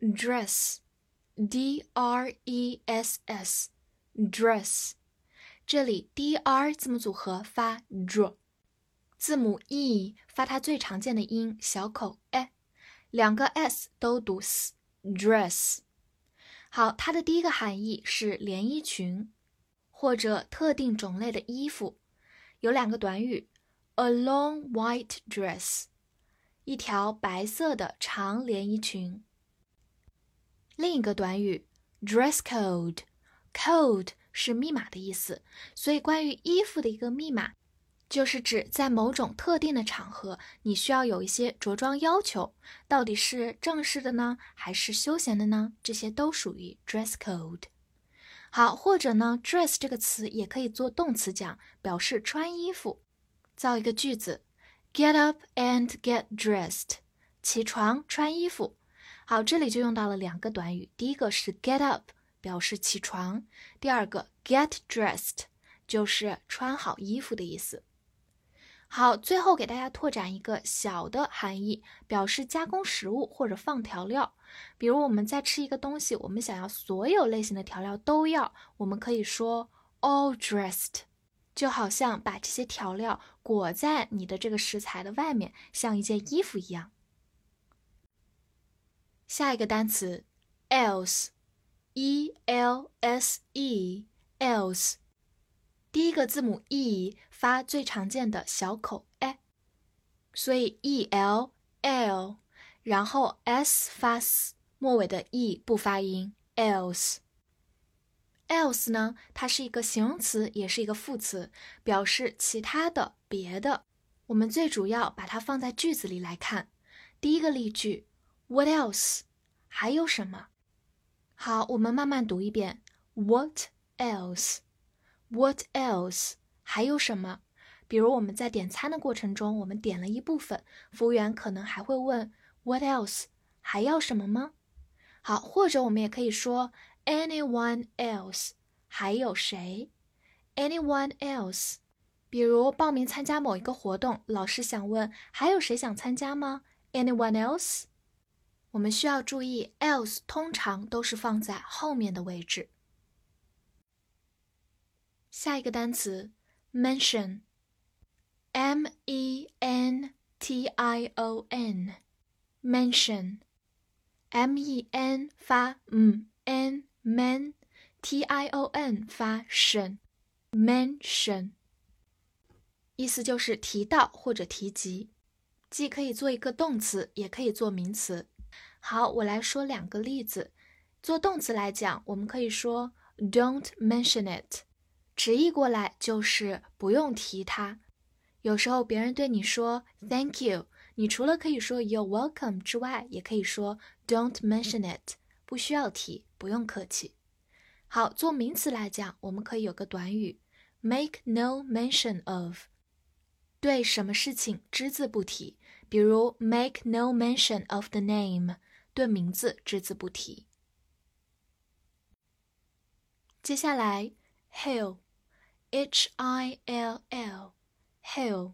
，dress，d r e s s，dress。这里 d r 字母组合发 dr，字母 e 发它最常见的音小口 e，两个 s 都读 s，dress。好，它的第一个含义是连衣裙或者特定种类的衣服，有两个短语，a long white dress。一条白色的长连衣裙。另一个短语 dress code，code 是密码的意思，所以关于衣服的一个密码，就是指在某种特定的场合，你需要有一些着装要求，到底是正式的呢，还是休闲的呢？这些都属于 dress code。好，或者呢，dress 这个词也可以做动词讲，表示穿衣服。造一个句子。Get up and get dressed，起床穿衣服。好，这里就用到了两个短语，第一个是 get up，表示起床；第二个 get dressed，就是穿好衣服的意思。好，最后给大家拓展一个小的含义，表示加工食物或者放调料。比如我们在吃一个东西，我们想要所有类型的调料都要，我们可以说 all dressed。就好像把这些调料裹在你的这个食材的外面，像一件衣服一样。下一个单词，else，e l s e，else，第一个字母 e 发最常见的小口 e，所以 e l l，然后 s 发 s，末尾的 e 不发音，else。else 呢，它是一个形容词，也是一个副词，表示其他的、别的。我们最主要把它放在句子里来看。第一个例句，What else？还有什么？好，我们慢慢读一遍。What else？What else？还有什么？比如我们在点餐的过程中，我们点了一部分，服务员可能还会问 What else？还要什么吗？好，或者我们也可以说。Anyone else？还有谁？Anyone else？比如报名参加某一个活动，老师想问还有谁想参加吗？Anyone else？我们需要注意，else 通常都是放在后面的位置。下一个单词，mention，m e n t i o n，mention，m e n 发嗯，N-MENTION 发 en men tion 意思就是提到或者提及，既可以做一个动词，也可以做名词。好，我来说两个例子。做动词来讲，我们可以说 don't mention it，直译过来就是不用提它。有时候别人对你说 thank you，你除了可以说 you're welcome 之外，也可以说 don't mention it，不需要提。不用客气。好，做名词来讲，我们可以有个短语，make no mention of，对什么事情只字不提。比如，make no mention of the name，对名字只字不提。接下来，hill，h i l l，hill，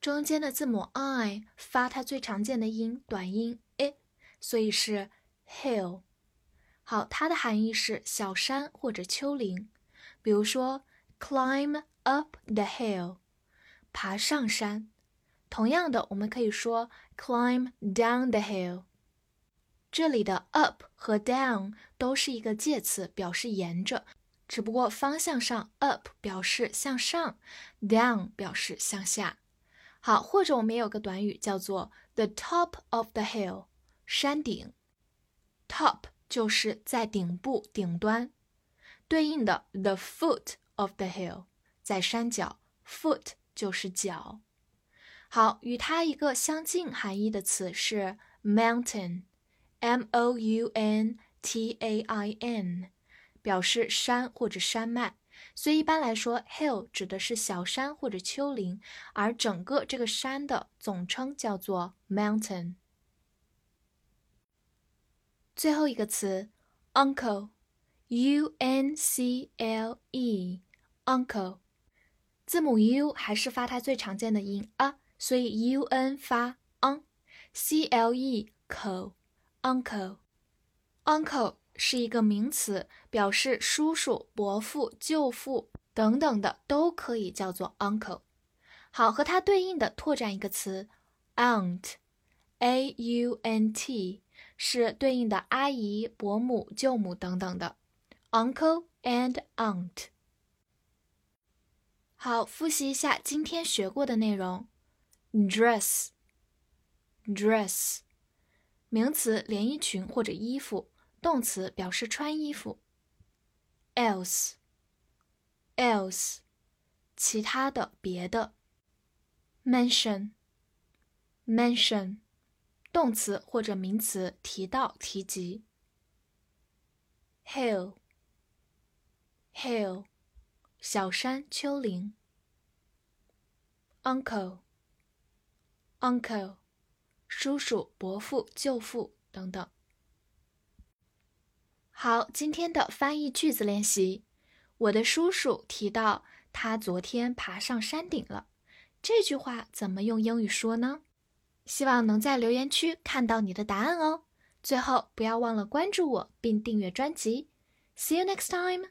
中间的字母 i 发它最常见的音短音 i，所以是 hill。好，它的含义是小山或者丘陵，比如说 climb up the hill，爬上山。同样的，我们可以说 climb down the hill。这里的 up 和 down 都是一个介词，表示沿着，只不过方向上 up 表示向上，down 表示向下。好，或者我们也有个短语叫做 the top of the hill，山顶，top。就是在顶部顶端，对应的 the foot of the hill 在山脚，foot 就是脚。好，与它一个相近含义的词是 mountain，m o u n t a i n，表示山或者山脉。所以一般来说，hill 指的是小山或者丘陵，而整个这个山的总称叫做 mountain。最后一个词，uncle，u n c l e，uncle，字母 u 还是发它最常见的音 a，所以 u n 发 un，c l e 口，uncle，uncle。是一个名词，表示叔叔、伯父、舅父等等的都可以叫做 uncle。好，和它对应的拓展一个词 aunt，a u n t，是对应的阿姨、伯母、舅母等等的 uncle and aunt。好，复习一下今天学过的内容：dress，dress，名词，连衣裙或者衣服。动词表示穿衣服。else，else，其他的、别的。mention，mention，动词或者名词提到、提及。hill，hill，小山、丘陵。uncle，uncle，叔叔、伯父、舅父等等。好，今天的翻译句子练习。我的叔叔提到他昨天爬上山顶了。这句话怎么用英语说呢？希望能在留言区看到你的答案哦。最后，不要忘了关注我并订阅专辑。See you next time.